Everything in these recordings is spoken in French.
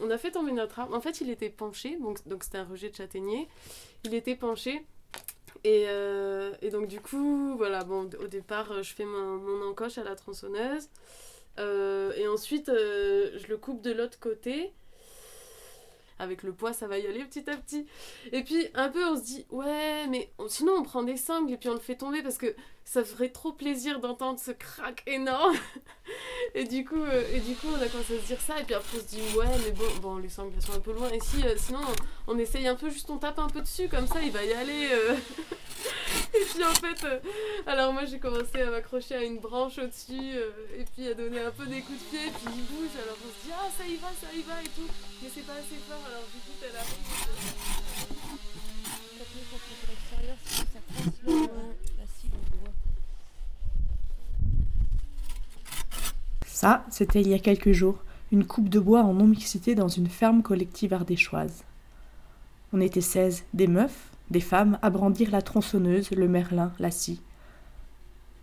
on a fait tomber notre arbre. En fait, il était penché, donc donc c'était un rejet de châtaignier. Il était penché. Et, euh, donc du coup, voilà, bon, au départ, je fais mon, encoche à la tronçonneuse. Euh, et ensuite, euh, je le coupe de l'autre côté. Avec le poids, ça va y aller petit à petit. Et puis, un peu, on se dit, ouais, mais sinon, on prend des sangles et puis on le fait tomber parce que ça ferait trop plaisir d'entendre ce crack énorme. et, du coup, euh, et du coup, on a commencé à se dire ça. Et puis après, on se dit, ouais, mais bon, bon les sangles, sont un peu loin. Et si, sinon, on, essaye un peu, juste on tape un peu dessus, comme ça, il va y aller. et puis en fait, euh, alors moi j'ai commencé à m'accrocher à une branche au-dessus euh, et puis à donner un peu des coups de pied, et puis il bouge, alors on se dit ah ça y va, ça y va et tout, mais c'est pas assez fort, alors du coup elle arrive. Ça, c'était il y a quelques jours, une coupe de bois en non-mixité dans une ferme collective ardéchoise. On était 16, des meufs, des femmes à brandir la tronçonneuse, le merlin, la scie.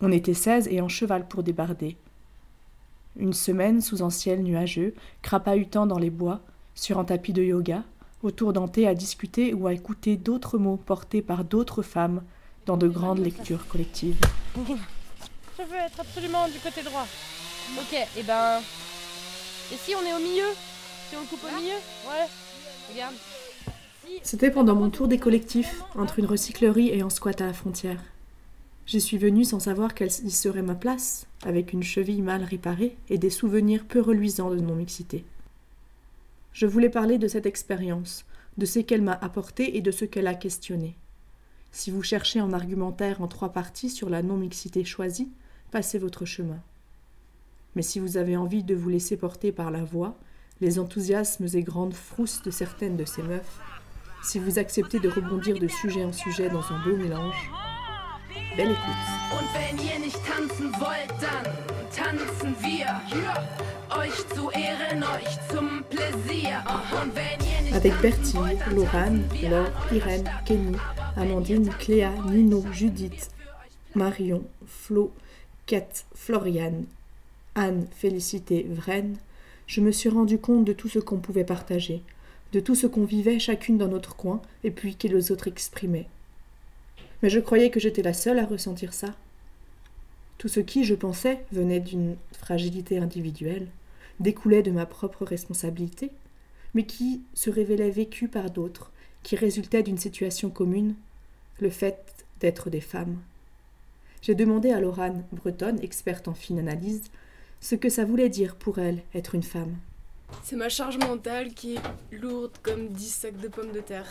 On était seize et en cheval pour débarder. Une semaine sous un ciel nuageux, crapahutant dans les bois, sur un tapis de yoga, autour d'un thé à discuter ou à écouter d'autres mots portés par d'autres femmes dans de grandes lectures collectives. Je veux être absolument du côté droit. Ok, et eh ben. Et si on est au milieu? Si on coupe au milieu? Ouais. Regarde. C'était pendant mon tour des collectifs, entre une recyclerie et un squat à la frontière. J'y suis venue sans savoir quelle y serait ma place, avec une cheville mal réparée et des souvenirs peu reluisants de non-mixité. Je voulais parler de cette expérience, de ce qu'elle m'a apporté et de ce qu'elle a questionné. Si vous cherchez un argumentaire en trois parties sur la non-mixité choisie, passez votre chemin. Mais si vous avez envie de vous laisser porter par la voix, les enthousiasmes et grandes frousses de certaines de ces meufs, si vous acceptez de rebondir de sujet en sujet dans un beau mélange. Belle écoute. Avec Bertie, Laurane, Laure, Irène, Kenny, Amandine, Cléa, Nino, Judith, Marion, Flo, Kate, Floriane, Anne, Félicité, Vren, je me suis rendu compte de tout ce qu'on pouvait partager, de tout ce qu'on vivait chacune dans notre coin, et puis que les autres exprimaient. Mais je croyais que j'étais la seule à ressentir ça. Tout ce qui, je pensais, venait d'une fragilité individuelle, découlait de ma propre responsabilité, mais qui se révélait vécu par d'autres, qui résultait d'une situation commune, le fait d'être des femmes. J'ai demandé à Laurane, bretonne, experte en fine analyse, ce que ça voulait dire pour elle être une femme. C'est ma charge mentale qui est lourde comme 10 sacs de pommes de terre.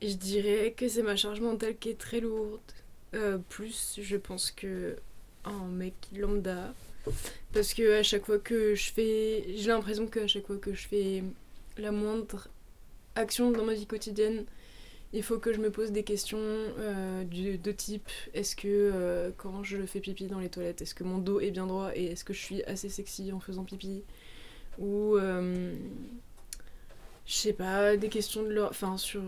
Et je dirais que c'est ma charge mentale qui est très lourde. Euh, plus, je pense que un mec lambda. Parce que à chaque fois que je fais. J'ai l'impression qu'à chaque fois que je fais la moindre action dans ma vie quotidienne, il faut que je me pose des questions euh, de type est-ce que euh, quand je fais pipi dans les toilettes, est-ce que mon dos est bien droit et est-ce que je suis assez sexy en faisant pipi? Ou euh, je sais pas des questions de leur enfin sur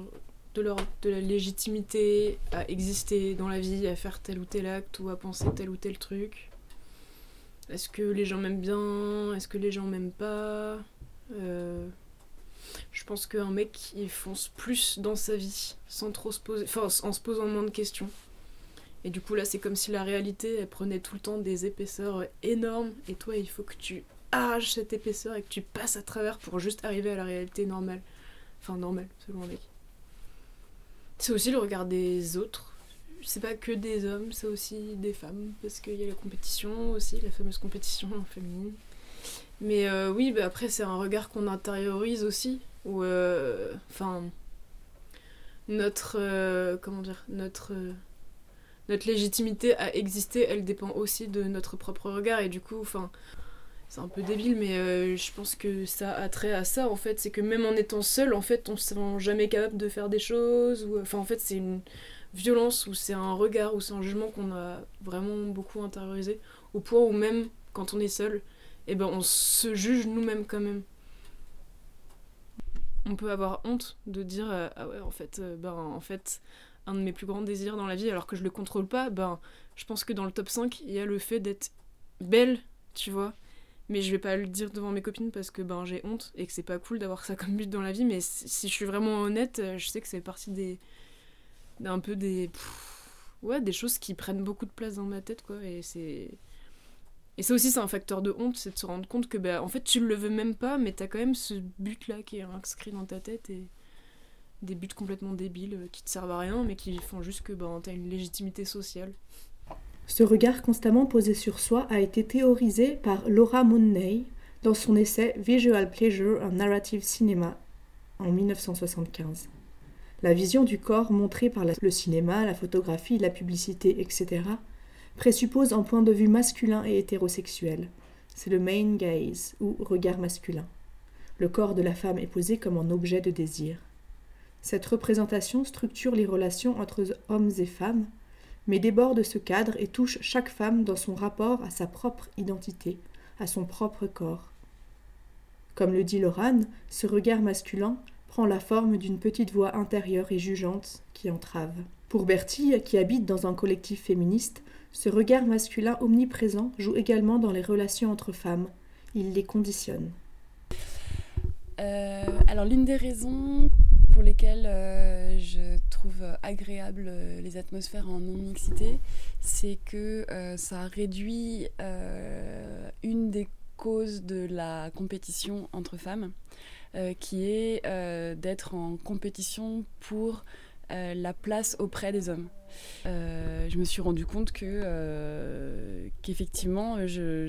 de leur de la légitimité à exister dans la vie à faire tel ou tel acte ou à penser tel ou tel truc. Est-ce que les gens m'aiment bien? Est-ce que les gens m'aiment pas? Je pense qu'un mec il fonce plus dans sa vie sans trop se poser enfin en se posant moins de questions et du coup là c'est comme si la réalité prenait tout le temps des épaisseurs énormes et toi il faut que tu arraches cette épaisseur et que tu passes à travers pour juste arriver à la réalité normale. Enfin, normale, selon mec. C'est aussi le regard des autres. C'est pas que des hommes, c'est aussi des femmes, parce qu'il y a la compétition aussi, la fameuse compétition féminine. Mais euh, oui, bah après, c'est un regard qu'on intériorise aussi, où. Euh, enfin. notre. Euh, comment dire Notre notre légitimité à exister, elle dépend aussi de notre propre regard. Et du coup, enfin, c'est un peu débile, mais je pense que ça a trait à ça en fait. C'est que même en étant seul, en fait, on se sent jamais capable de faire des choses. Ou... Enfin, en fait, c'est une violence ou c'est un regard ou c'est un jugement qu'on a vraiment beaucoup intériorisé. Au point où même quand on est seul, eh ben, on se juge nous-mêmes quand même. On peut avoir honte de dire euh, ah ouais en fait euh, ben en fait un de mes plus grands désirs dans la vie alors que je le contrôle pas ben je pense que dans le top 5 il y a le fait d'être belle tu vois. Mais je vais pas le dire devant mes copines parce que ben j'ai honte et que c'est pas cool d'avoir ça comme but dans la vie. Mais si je suis vraiment honnête je sais que c'est partie des d'un peu des ouais des choses qui prennent beaucoup de place dans ma tête quoi. Et c'est et ça aussi c'est un facteur de honte c'est de se rendre compte que ben en fait tu le veux même pas mais t'as quand même ce but là qui est inscrit dans ta tête et des buts complètement débiles euh, qui te servent à rien mais qui font juste que ben t'as une légitimité sociale ce regard constamment posé sur soi a été théorisé par Laura Moonney dans son essai Visual Pleasure and Narrative Cinema en 1975. La vision du corps montrée par le cinéma, la photographie, la publicité, etc., présuppose un point de vue masculin et hétérosexuel. C'est le main gaze, ou regard masculin. Le corps de la femme est posé comme un objet de désir. Cette représentation structure les relations entre hommes et femmes, mais déborde ce cadre et touche chaque femme dans son rapport à sa propre identité, à son propre corps. Comme le dit Loran, ce regard masculin prend la forme d'une petite voix intérieure et jugeante qui entrave. Pour Bertille, qui habite dans un collectif féministe, ce regard masculin omniprésent joue également dans les relations entre femmes. Il les conditionne. Euh, alors l'une des raisons pour lesquelles euh, je trouve agréable euh, les atmosphères en non-mixité, c'est que ça réduit une des causes de la compétition entre femmes, qui est d'être en compétition pour la place auprès des hommes. je me suis rendu compte que qu'effectivement je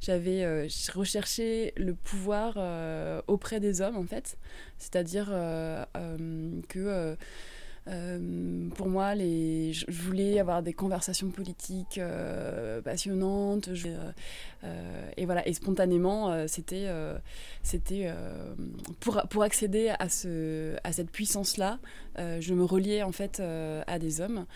j'avais euh, recherché le pouvoir euh, auprès des hommes en fait c'est-à-dire euh, pour moi, je voulais avoir des conversations politiques passionnantes. et voilà, et spontanément, c'était, c'était pour, pour accéder à, ce, à cette puissance-là, je me reliais en fait à des hommes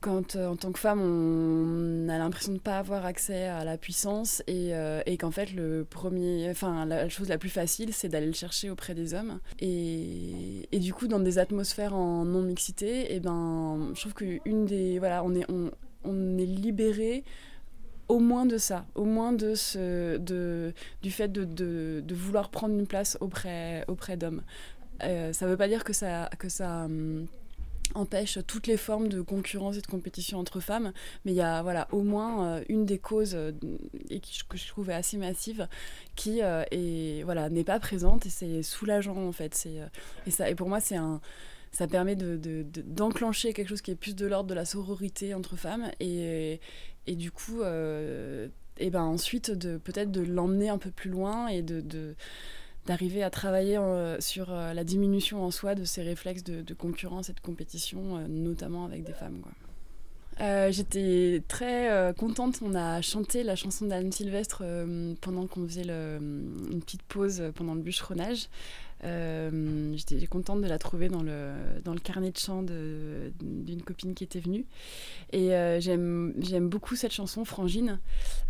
quand euh, en tant que femme on a l'impression de ne pas avoir accès à la puissance et, euh, et qu'en fait le premier enfin la chose la plus facile c'est d'aller le chercher auprès des hommes et, du coup dans des atmosphères en non mixité et eh ben je trouve que des voilà on est on, on est libéré au moins de ça, au moins de ce, de, du fait de, de, de vouloir prendre une place auprès, auprès d'hommes. Euh, ça ne veut pas dire que ça, que ça hum, empêche toutes les formes de concurrence et de compétition entre femmes, mais il y a voilà au moins euh, une des causes euh, que je trouvais assez massive qui euh, voilà n'est pas présente et c'est soulageant en fait. C'est et ça et pour moi c'est un ça permet de, d'enclencher quelque chose qui est plus de l'ordre de la sororité entre femmes et, et du coup et ben ensuite de peut-être de l'emmener un peu plus loin et de d'arriver à travailler euh, sur euh, la diminution en soi de ces réflexes de, concurrence et de compétition, euh, notamment avec des femmes. J'étais très contente. On a chanté la chanson d'Anne Sylvestre pendant qu'on faisait une petite pause pendant le bûcheronnage. Euh, j'étais contente de la trouver dans le, dans le carnet de chant d'une copine qui était venue. Et euh, j'aime beaucoup cette chanson, Frangine,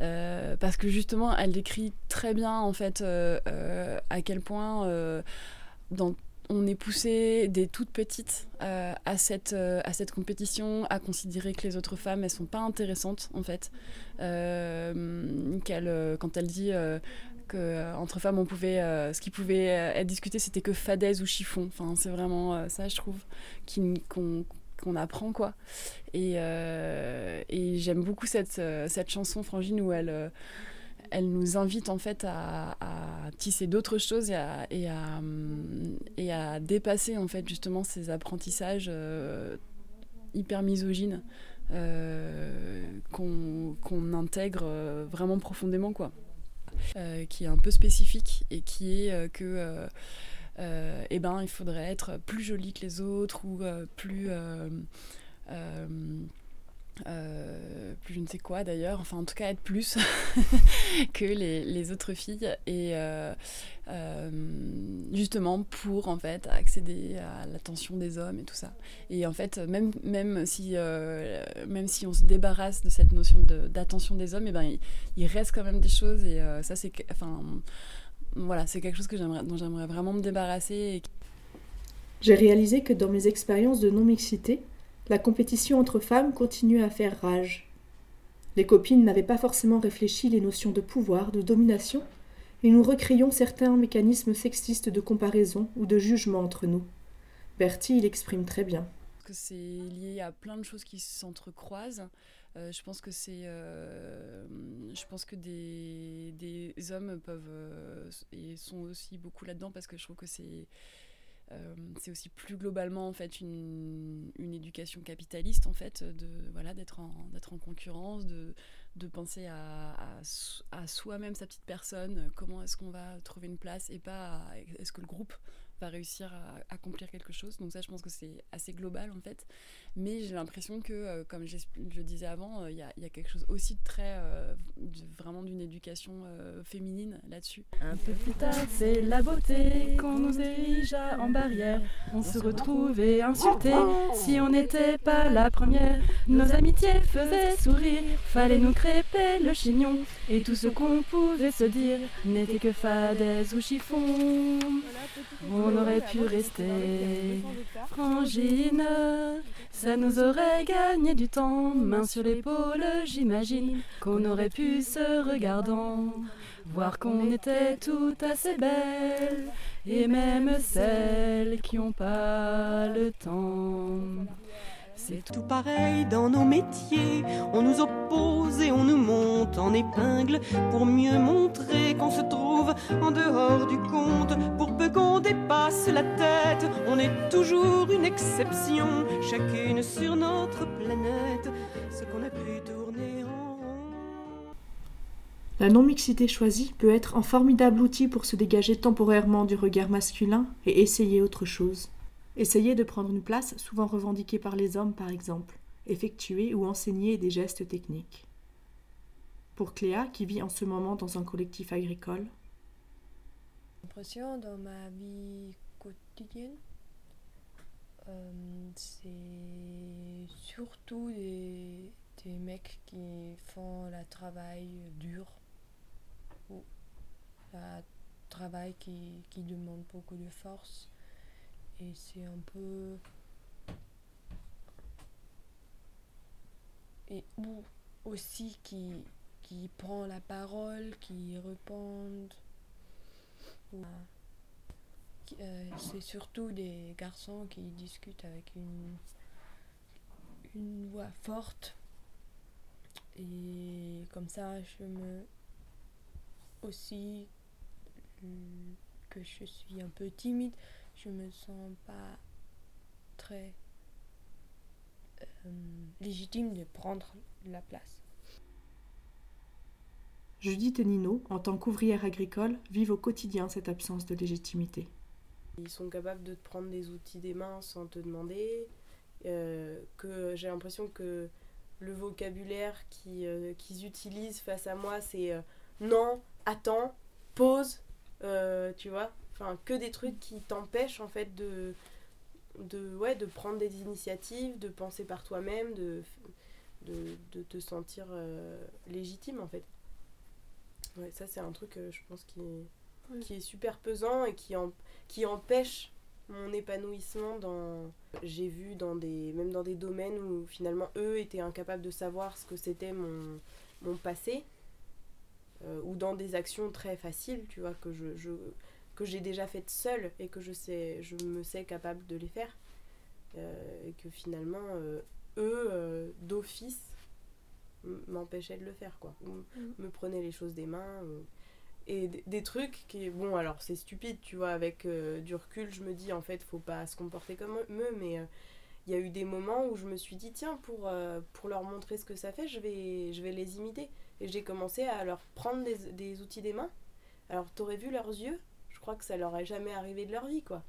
euh, parce que justement, elle décrit très bien, en fait, à quel point on est poussé des toutes petites à, cette, à cette compétition, à considérer que les autres femmes, elles sont pas intéressantes en fait. qu'elle, quand elle dit que euh, entre femmes on pouvait euh, ce qui pouvait euh, être discuté c'était que fadaise ou chiffon enfin c'est vraiment ça je trouve qu'on apprend quoi et, j'aime beaucoup cette, chanson Frangine où elle nous invite en fait à, tisser d'autres choses et à, et, à, et à dépasser en fait justement ces apprentissages hyper misogynes qu'on intègre vraiment profondément quoi. Euh, qui est un peu spécifique et qui est euh, que euh, eh ben, il faudrait être plus jolie que les autres ou plus plus je ne sais quoi d'ailleurs, enfin en tout cas être plus que les, les, autres filles et euh, euh, justement pour en fait accéder à l'attention des hommes et tout ça. Et en fait même, même, si, même si on se débarrasse de cette notion d'attention des hommes, et eh ben, il, reste quand même des choses et ça c'est enfin voilà c'est quelque chose que dont j'aimerais vraiment me débarrasser. J'ai réalisé que dans mes expériences de non-mixité, la compétition entre femmes continue à faire rage. Les copines n'avaient pas forcément réfléchi les notions de pouvoir, de domination, et nous recréions certains mécanismes sexistes de comparaison ou de jugement entre nous. Bertie l'exprime très bien. C'est lié à plein de choses qui s'entrecroisent. Euh, je pense que c'est, euh, je pense que des, des hommes peuvent euh, et sont aussi beaucoup là-dedans parce que je trouve que c'est c'est aussi plus globalement en fait une, une, éducation capitaliste en fait de voilà d'être en d'être en concurrence de, de penser à, à, à soi-même sa petite personne comment est-ce qu'on va trouver une place et pas est-ce que le groupe va réussir à accomplir quelque chose. Donc ça, je pense que c'est assez global en fait. Mais j'ai l'impression que, euh, comme je disais avant, euh, il y, a quelque chose aussi de très, euh, vraiment d'une éducation féminine là-dessus. Un peu plus tard, c'est la beauté qu'on nous érigea en barrière. On se retrouvait insulté si on n'était pas la première. Nos amitiés faisaient sourire, fallait nous crêper le chignon. Et tout ce qu'on pouvait se dire n'était que fadaise ou chiffon. On aurait pu rester frangine, ça nous aurait gagné du temps. Main sur l'épaule, j'imagine qu'on aurait pu se regardant, voir qu'on était tout assez belles, et même celles qui n'ont pas le temps. C'est tout pareil dans nos métiers. On nous oppose et on nous monte en épingle pour mieux montrer qu'on se trouve en dehors du compte. Pour peu qu'on dépasse la tête, on est toujours une exception, chacune sur notre planète. Ce qu'on a pu tourner en rond. La non-mixité choisie peut être un formidable outil pour se dégager temporairement du regard masculin et essayer autre chose. Essayer de prendre une place, souvent revendiquée par les hommes par exemple, effectuer ou enseigner des gestes techniques. Pour Cléa, qui vit en ce moment dans un collectif agricole, l'impression dans ma vie quotidienne, euh, c'est surtout des, des, mecs qui font le travail dur ou un travail qui, qui demande beaucoup de force et c'est un peu. Et ou aussi qui qui prend la parole qui répond. Euh, c'est surtout des garçons qui discutent avec une une voix forte. Et comme ça je me aussi euh, que je suis un peu timide je me sens pas très euh, légitime de prendre la place. Judith et Nino, en tant qu'ouvrières agricoles, vivent au quotidien cette absence de légitimité. Ils sont capables de te prendre des outils des mains sans te demander. Euh, que j'ai l'impression que le vocabulaire euh, qu'ils utilisent face à moi, c'est euh, non, attends, pause, euh, tu vois enfin que des trucs qui t'empêchent en fait de de ouais de prendre des initiatives de penser par toi-même de, de, de te sentir euh, légitime en fait. Ouais ça c'est un truc euh, je pense qui est, qui est super pesant et qui en, qui empêche mon épanouissement dans j'ai vu dans des même dans des domaines où finalement eux étaient incapables de savoir ce que c'était mon mon passé euh, ou dans des actions très faciles tu vois que je, je que j'ai déjà faites seule et que je sais je me sais capable de les faire euh, et que finalement euh, eux euh, d'office m'empêchaient de le faire quoi ou mmh. me prenaient les choses des mains ou... et des trucs qui bon alors c'est stupide tu vois avec du recul je me dis en fait faut pas se comporter comme eux mais il y a eu des moments où je me suis dit tiens pour, euh, pour leur montrer ce que ça fait je vais, je vais les imiter et j'ai commencé à leur prendre des, des outils des mains. Alors t'aurais vu leurs yeux? Je crois que ça leur est jamais arrivé de leur vie quoi.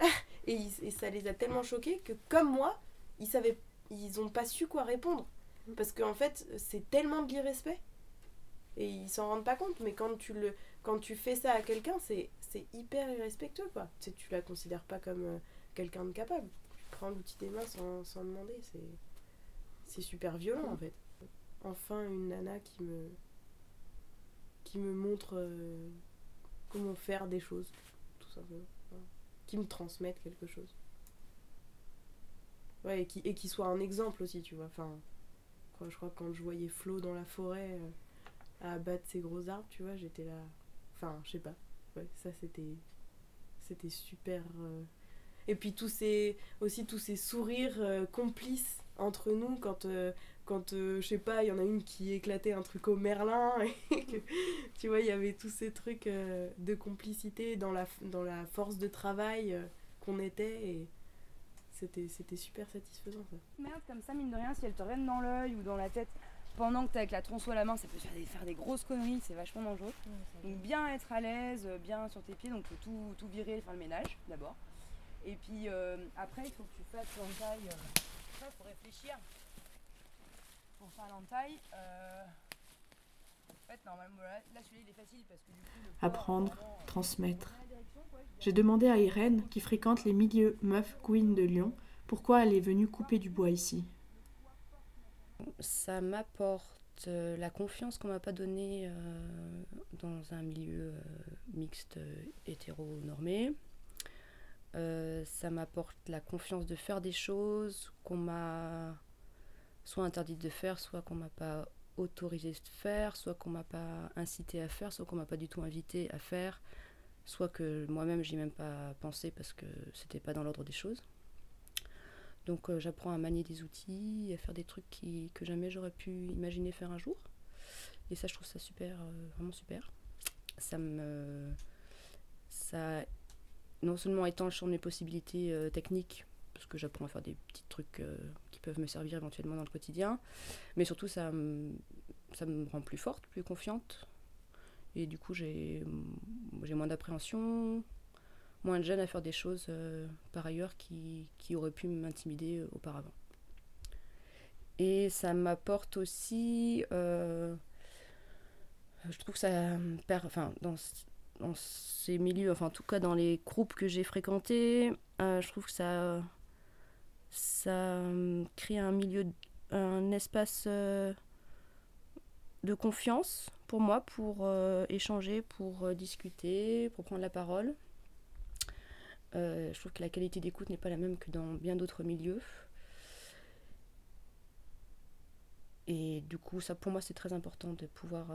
Et, ils, et, ça les a tellement choqués que comme moi ils savaient ils ont pas su quoi répondre. Parce qu'en fait c'est tellement de l'irrespect. Et ils s'en rendent pas compte mais quand tu le quand tu fais ça à quelqu'un c'est hyper irrespectueux quoi. Tu tu la considères pas comme euh, quelqu'un de capable. Tu prends l'outil des mains sans, sans demander c'est c'est super violent en fait enfin une nana qui me qui me montre euh, comment faire des choses, tout simplement. Qui me transmettent quelque chose. Ouais, et qui, et qui soit un exemple aussi, tu vois. Enfin, je crois que quand je voyais Flo dans la forêt à abattre ces gros arbres, tu vois, j'étais là. Enfin, je sais pas. Ouais, ça c'était. C'était super. Et puis tous ces. aussi tous ces sourires complices entre nous quand quand, euh, je sais pas, il y en a une qui éclatait un truc au Merlin, et que, tu vois, il y avait tous ces trucs euh, de complicité dans la, dans la force de travail euh, qu'on était, et c'était, c'était super satisfaisant ça. Merde, comme ça, mine de rien, si elle te renne dans l'œil ou dans la tête pendant que t'es avec la tronçon à la main, ça peut faire des, faire des grosses conneries, c'est vachement dangereux. donc bien être à l'aise, bien sur tes pieds, donc faut tout, tout virer, faire le ménage d'abord. Et puis après, il faut que tu fasses l'entaille. Il faut réfléchir pour faire l'entaille. Euh... En fait, normalement, là, celui-là, il est facile parce que du coup. Apprendre, euh, transmettre. J'ai demandé à Irène, qui fréquente les milieux meufs queen de Lyon, pourquoi elle est venue couper du bois ici. Ça m'apporte euh, la confiance qu'on m'a pas donnée euh, dans un milieu euh, mixte euh, ça m'apporte la confiance de faire des choses qu'on m'a soit interdite de faire, soit qu'on m'a pas autorisé de faire, soit qu'on m'a pas incité à faire, soit qu'on m'a pas du tout invité à faire, soit que moi-même j'y ai même pas pensé parce que c'était pas dans l'ordre des choses. Donc euh, j'apprends à manier des outils, à faire des trucs qui, que jamais j'aurais pu imaginer faire un jour. Et ça je trouve ça super, euh, vraiment super. Ça me. Ça non seulement champ de mes possibilités euh, techniques, parce que j'apprends à faire des petits trucs peuvent me servir éventuellement dans le quotidien. Mais surtout, ça, ça me rend plus forte, plus confiante. Et du coup, j'ai moins d'appréhension, moins de gêne à faire des choses euh, par ailleurs qui, qui auraient pu m'intimider euh, auparavant. Et ça m'apporte aussi. Euh, je trouve que ça perd. Enfin, dans, ces milieux, enfin, en tout cas dans les groupes que j'ai fréquentés, je trouve que ça ça euh, crée un milieu, un espace euh, de confiance pour moi, pour euh, échanger, pour discuter, pour prendre la parole. je trouve que la qualité d'écoute n'est pas la même que dans bien d'autres milieux. Et du coup, ça pour moi, c'est très important de pouvoir.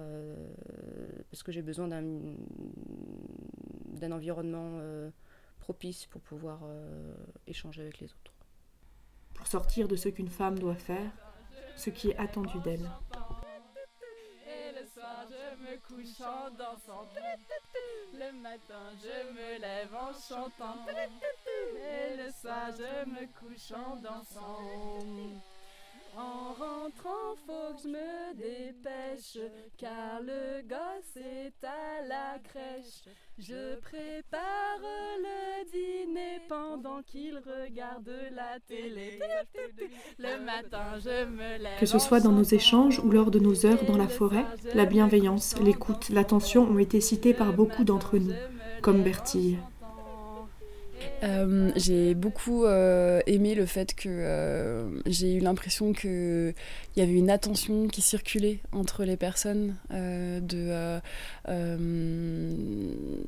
parce que j'ai besoin d'un, d'un environnement propice pour pouvoir échanger avec les autres pour sortir de ce qu'une femme doit faire, ce qui est attendu d'elle. Et le soir, je me couche en dansant. Le matin, je me lève en chantant. Et le soir, je me couche en dansant. En rentrant, faut que je me dépêche, car le gosse est à la crèche. Je prépare le dîner pendant qu'il regarde la télé. Le matin, je me lève. Que ce soit dans nos échanges ou lors de nos heures dans la forêt, la bienveillance, l'écoute, l'attention ont été cités par beaucoup d'entre nous, comme Bertille. Euh, j'ai beaucoup euh, aimé le fait que euh, j'ai eu l'impression qu'il y avait une attention qui circulait entre les personnes, de,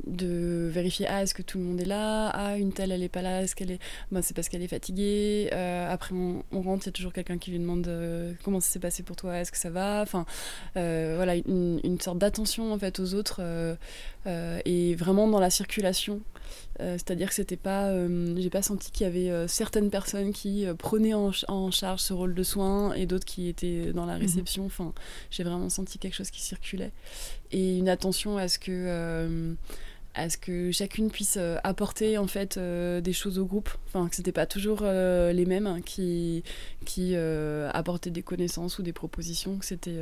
de vérifier ah, est-ce que tout le monde est là, ah, une telle elle est pas là, est-ce qu'elle est. Ben, c'est parce qu'elle est fatiguée. après, on, rentre, il y a toujours quelqu'un qui lui demande comment ça s'est passé pour toi, est-ce que ça va? Enfin, voilà, une, sorte d'attention en fait aux autres et vraiment dans la circulation. C'est-à-dire que c'était pas euh, j'ai pas senti qu'il y avait euh, certaines personnes qui euh, prenaient en, charge ce rôle de soin et d'autres qui dans la mhm. réception. Enfin, j'ai vraiment senti quelque chose qui circulait et une attention à ce que à ce que chacune puisse apporter en fait des choses au groupe enfin que c'était pas toujours les mêmes hein, qui qui apportaient des connaissances ou des propositions que c'était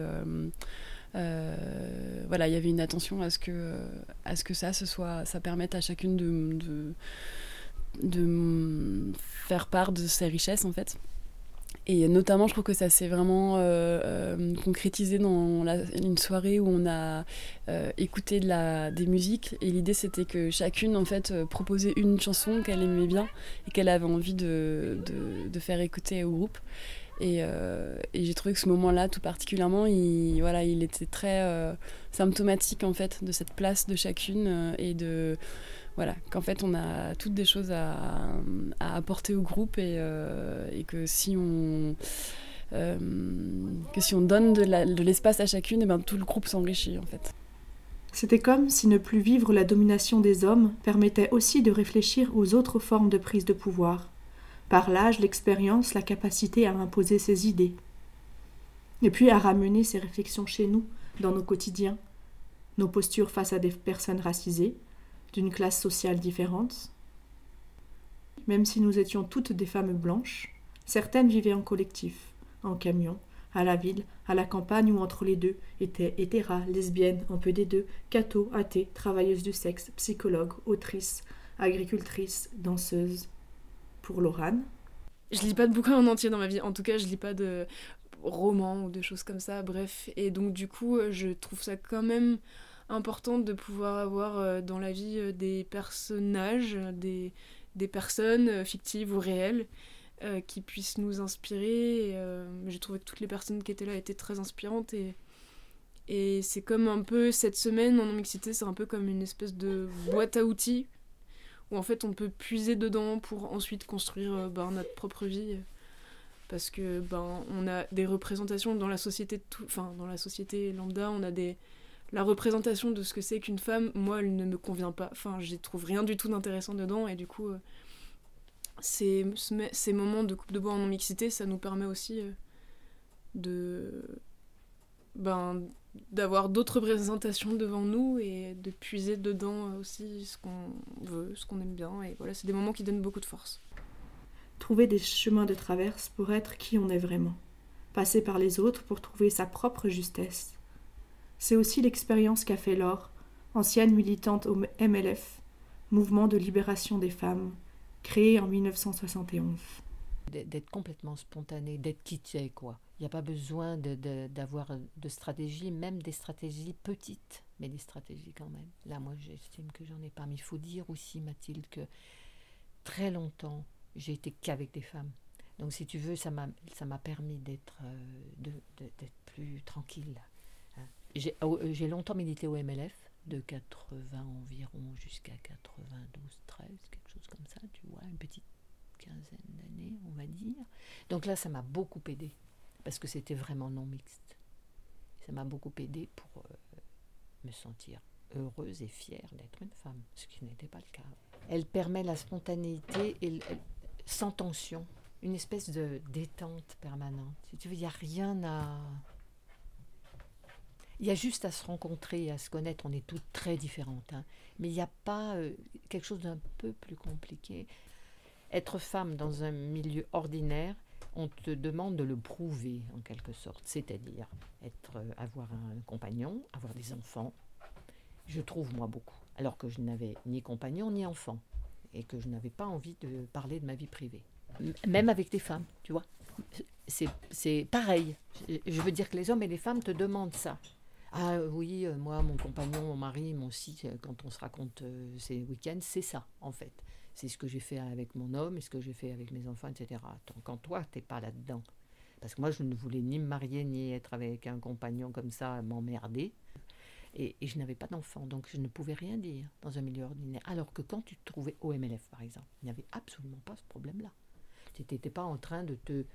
voilà il y avait une attention à ce que à ce que ça ce soit ça permette à chacune de de faire part de ses richesses en fait. Et notamment, je trouve que ça s'est vraiment euh, euh, concrétisé dans une soirée où on a euh, écouté de la, des musiques. Et l'idée, c'était que chacune, en fait, proposait une chanson qu'elle aimait bien et qu'elle avait envie de, de, faire écouter au groupe. Et, et j'ai trouvé que ce moment-là, tout particulièrement, il, voilà, il était très symptomatique, en fait, de cette place de chacune et de voilà, qu'en fait on a toutes des choses à, apporter au groupe et, euh, que si on que si on donne de l'espace à chacune, et ben, tout le groupe s'enrichit en fait. C'était comme si ne plus vivre la domination des hommes permettait aussi de réfléchir aux autres formes de prise de pouvoir, par l'âge, l'expérience, la capacité à imposer ses idées, et puis à ramener ces réflexions chez nous, dans nos quotidiens, nos postures face à des personnes racisées, d'une classe sociale différente. Même si nous étions toutes des femmes blanches, certaines vivaient en collectif, en camion, à la ville, à la campagne ou entre les deux, étaient hétéras, lesbiennes, un peu des deux, cathos, athées, travailleuses du sexe, psychologues, autrices, agricultrices, danseuses. Pour Laurane Je lis pas de bouquins en entier dans ma vie, en tout cas je lis pas de romans ou de choses comme ça, bref. Et donc du coup je trouve ça quand même important de pouvoir avoir euh, dans la vie euh, des personnages, des, des personnes euh, fictives ou réelles qui puissent nous inspirer. J'ai trouvé que toutes les personnes qui étaient là étaient très inspirantes et, et c'est comme un peu cette semaine en non-mixité, c'est un peu comme une espèce de boîte à outils où en fait on peut puiser dedans pour ensuite construire ben, notre propre vie parce que ben on a des représentations dans la société enfin dans la société lambda on a des la représentation de ce que c'est qu'une femme moi elle ne me convient pas enfin j'y trouve rien du tout d'intéressant dedans et du coup ces, ces moments de coupe de bois en non-mixité, ça nous permet aussi euh, de ben, d'avoir d'autres représentations devant nous et de puiser dedans aussi ce qu'on veut, ce qu'on aime bien. Et voilà, c'est des moments qui donnent beaucoup de force. Trouver des chemins de traverse pour être qui on est vraiment. Passer par les autres pour trouver sa propre justesse. C'est aussi l'expérience qu'a fait Laure, ancienne militante au MLF, Mouvement de libération des femmes, créé en 1971. D'être complètement spontané, d'être qui tu es, quoi. Il n'y a pas besoin d'avoir de, de, stratégie, même des stratégies petites, mais des stratégies quand même. Là, moi, j'estime que j'en ai pas. Mais il faut dire aussi, Mathilde, que très longtemps, j'ai été qu'avec des femmes. Donc, si tu veux, ça m'a permis d'être euh, plus tranquille. Hein. Euh, j'ai longtemps milité au MLF, de 80 environ jusqu'à 92, 13, chose comme ça, tu vois, une petite quinzaine d'années, on va dire. Donc là, ça m'a beaucoup aidé, parce que c'était vraiment non mixte. Ça m'a beaucoup aidé pour euh, me sentir heureuse et fière d'être une femme, ce qui n'était pas le cas. Elle permet la spontanéité et sans tension, une espèce de détente permanente. Tu veux, il n'y a rien à il y a juste à se rencontrer, à se connaître. On est toutes très différentes. Hein. Mais il n'y a pas euh, quelque chose d'un peu plus compliqué. Être femme dans un milieu ordinaire, on te demande de le prouver en quelque sorte. C'est-à-dire euh, avoir un compagnon, avoir des enfants. Je trouve moi beaucoup. Alors que je n'avais ni compagnon ni enfant. Et que je n'avais pas envie de parler de ma vie privée. Même avec des femmes, tu vois. C'est pareil. Je veux dire que les hommes et les femmes te demandent ça. Ah oui, euh, moi, mon compagnon, mon mari, mon aussi, euh, quand on se raconte euh, ces week-ends, c'est ça, en fait. C'est ce que j'ai fait avec mon homme et ce que j'ai fait avec mes enfants, etc. Quand toi, t'es pas là-dedans. Parce que moi, je ne voulais ni me marier, ni être avec un compagnon comme ça, m'emmerder. Et, et, je n'avais pas d'enfant, donc je ne pouvais rien dire dans un milieu ordinaire. Alors que quand tu te trouvais au MLF, par exemple, il n'y avait absolument pas ce problème-là. Tu n'étais pas en train de te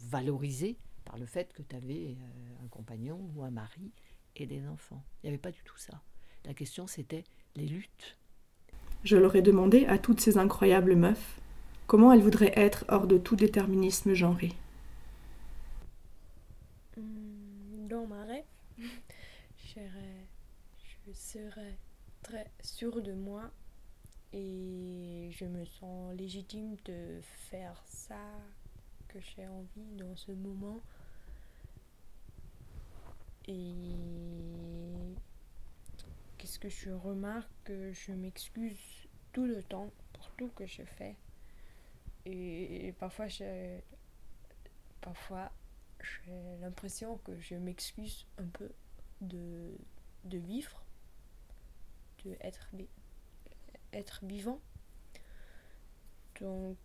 valoriser par le fait que tu avais un compagnon ou un mari et des enfants. Il n'y avait pas du tout ça. La question, c'était les luttes. Je leur ai demandé à toutes ces incroyables meufs comment elles voudraient être hors de tout déterminisme genré. Hmm, dans ma rêve, je serais très sûre de moi et je me sens légitime de faire ça que j'ai envie dans ce moment et qu'est-ce que je remarque que je m'excuse tout le temps pour tout que je fais. Et parfois j'ai parfois j'ai l'impression que je m'excuse un peu de, de vivre, de être, être vivant. Donc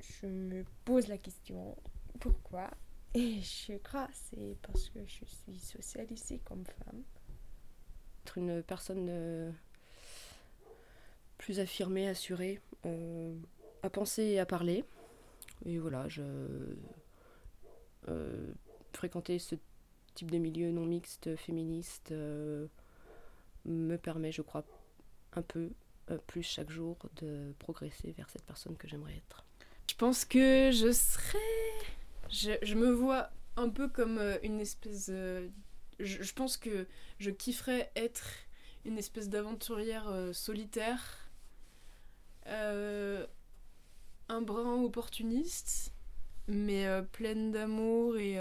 je me pose la question pourquoi et je crois c'est parce que je suis socialisée comme femme. Être une personne euh, plus affirmée, assurée, euh, à penser et à parler. Et voilà, je. euh, fréquenter ce type de milieu non mixte, féministe, me permet, je crois, un peu plus chaque jour de progresser vers cette personne que j'aimerais être. Je pense que je serais. Je, me vois un peu comme euh, une espèce. euh, je, pense que je kifferais être une espèce d'aventurière euh, solitaire, un brin opportuniste, mais pleine d'amour et,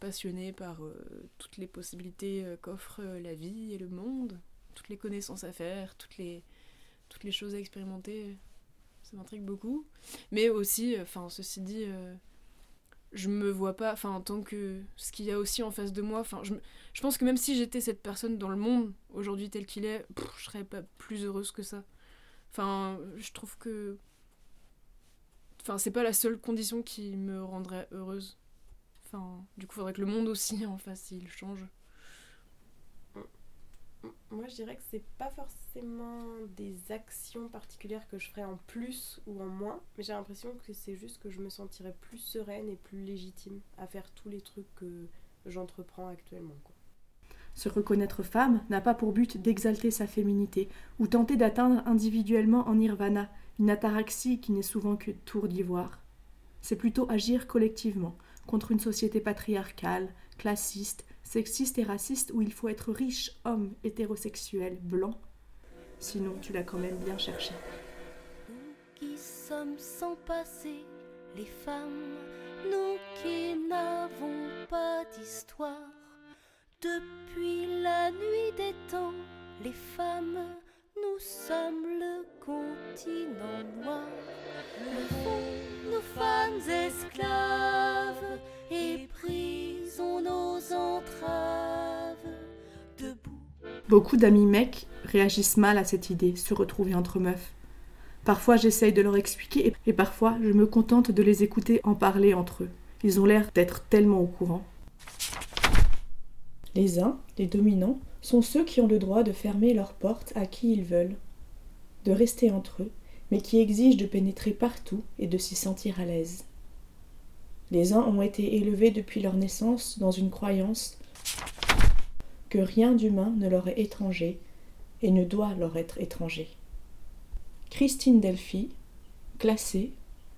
passionnée par toutes les possibilités qu'offre la vie et le monde, toutes les connaissances à faire, toutes les choses à expérimenter. M'intrigue beaucoup. Mais aussi, enfin, ceci dit, euh, je me vois pas, enfin, en tant que ce qu'il y a aussi en face de moi, je, pense que même si j'étais cette personne dans le monde, aujourd'hui tel qu'il est, je serais pas plus heureuse que ça. Enfin, je trouve que. Enfin, c'est pas la seule condition qui me rendrait heureuse. Enfin, du coup, faudrait que le monde aussi en face, il change. Moi, je dirais que c'est pas forcément des actions particulières que je ferais en plus ou en moins, mais j'ai l'impression que c'est juste que je me sentirais plus sereine et plus légitime à faire tous les trucs que j'entreprends actuellement. quoi. Se reconnaître femme n'a pas pour but d'exalter sa féminité ou tenter d'atteindre individuellement en nirvana, une ataraxie qui n'est souvent que tour d'ivoire. C'est plutôt agir collectivement contre une société patriarcale, classiste, sexiste et raciste où il faut être riche, homme, hétérosexuel, blanc. Sinon, tu l'as quand même bien cherché. qui sommes sans passé, les femmes, nous qui n'avons pas d'histoire. Depuis la nuit des temps, les femmes, nous sommes le continent noir. Fond, nous femmes esclaves, et brisons nos entraves. Debout. Beaucoup d'amis mecs réagissent mal à cette idée, se retrouver entre meufs. Parfois j'essaye de leur expliquer et- et parfois je me contente de les écouter en parler entre eux. Ils ont l'air d'être tellement au courant. Les uns, les dominants, sont ceux qui ont le droit de fermer leurs portes à qui ils veulent, de rester entre eux, mais qui exigent de pénétrer partout et de s'y sentir à l'aise. Les uns ont été élevés depuis leur naissance dans une croyance que rien d'humain ne leur est étranger et ne doit leur être étranger. Christine Delphi, classée,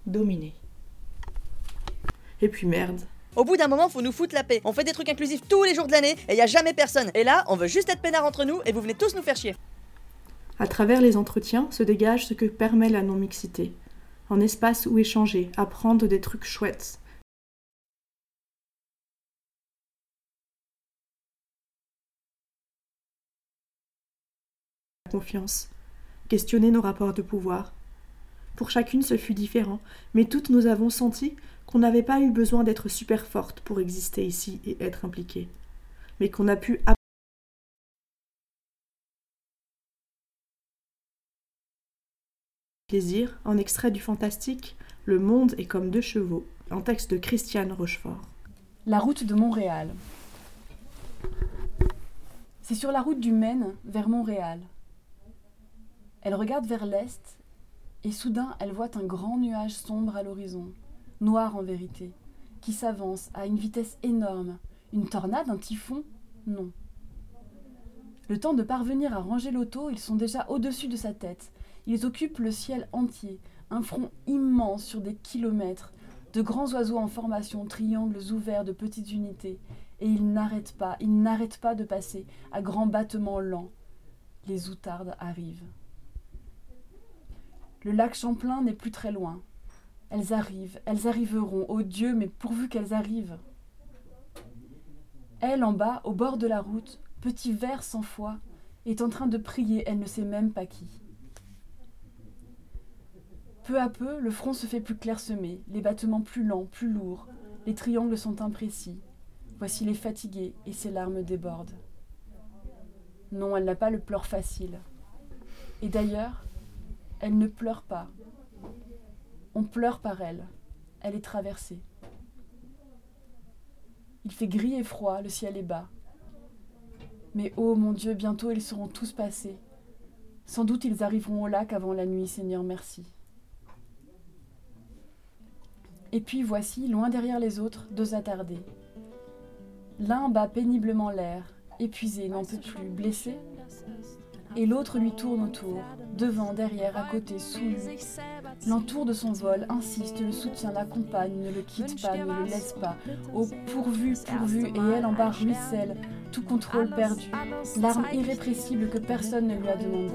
dominée. Et puis merde. Au bout d'un moment, faut nous foutre la paix. On fait des trucs inclusifs tous les jours de l'année et y a jamais personne. Et là, on veut juste être peinard entre nous et vous venez tous nous faire chier. À travers les entretiens se dégage ce que permet la non-mixité. Un espace où échanger, apprendre des trucs chouettes. Confiance. Questionner nos rapports de pouvoir. Pour chacune, ce fut différent, mais toutes nous avons senti qu'on n'avait pas eu besoin d'être super forte pour exister ici et être impliquée, mais qu'on a pu plaisir, un extrait du fantastique Le monde est comme deux chevaux, un texte de Christiane Rochefort. La route de Montréal. C'est sur la route du Maine vers Montréal. Elle regarde vers l'est et soudain elle voit un grand nuage sombre à l'horizon, noir en vérité, qui s'avance à une vitesse énorme. Une tornade, un typhon? Non. Le temps de parvenir à ranger l'auto, ils sont déjà au-dessus de sa tête. Ils occupent le ciel entier, un front immense sur des kilomètres, de grands oiseaux en formation, triangles ouverts de petites unités, et ils n'arrêtent pas, ils n'arrêtent pas de passer, à grands battements lents. Les outardes arrivent. Le lac Champlain n'est plus très loin. Elles arrivent, elles arriveront, ô Dieu, mais pourvu qu'elles arrivent. Elle, en bas, au bord de la route, petit verre sans foi, est en train de prier, elle ne sait même pas qui. Peu à peu, le front se fait plus clairsemé, les battements plus lents, plus lourds, les triangles sont imprécis. Voici les fatigués et ses larmes débordent. Non, elle n'a pas le pleur facile. Et d'ailleurs, elle ne pleure pas. On pleure par elle. Elle est traversée. Il fait gris et froid, le ciel est bas. Mais oh mon Dieu, bientôt ils seront tous passés. Sans doute ils arriveront au lac avant la nuit, Seigneur, merci. Et puis voici, loin derrière les autres, deux attardés. L'un bat péniblement l'air, épuisé, n'en peut plus, blessé, et l'autre lui tourne autour, devant, derrière, à côté, sous lui. L'entoure de son vol, insiste, le soutient, l'accompagne, ne le quitte pas, ne le laisse pas. Oh, pourvu, pourvu, et elle en bas ruisselle, tout contrôle perdu, l'arme irrépressible que personne ne lui a demandé.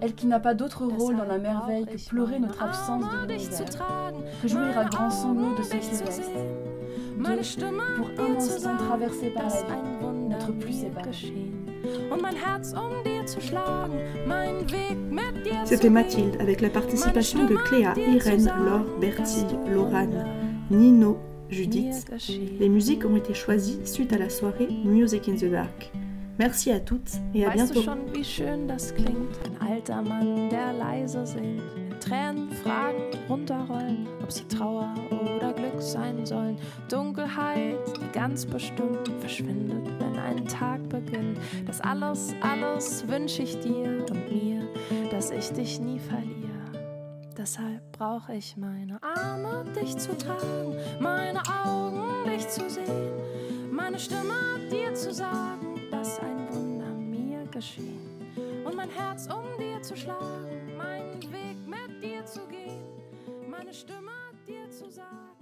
Elle qui n'a pas d'autre rôle dans la merveille que pleurer notre absence de l'univers, que jouir à grands sanglots de ce qui reste, de, pour un instant traversé par la vie, n'être plus séparés. C'était Mathilde avec la participation de Cléa, Irène, Laure, Bertille, Laurane, Nino, Judith. Les musiques ont été choisies suite à la soirée Music in the Dark. Merci à toutes et à bientôt. Tränen fragend runterrollen, ob sie Trauer oder Glück sein sollen. Dunkelheit, die ganz bestimmt verschwindet, wenn ein Tag beginnt. Das alles, alles wünsche ich dir und mir, dass ich dich nie verliere. Deshalb brauche ich meine Arme, dich zu tragen, meine Augen, dich zu sehen, meine Stimme dir zu sagen, dass ein Wunder mir geschehen und mein Herz um dir zu schlagen, meinen Weg mit dir zu gehen, meine Stimme dir zu sagen.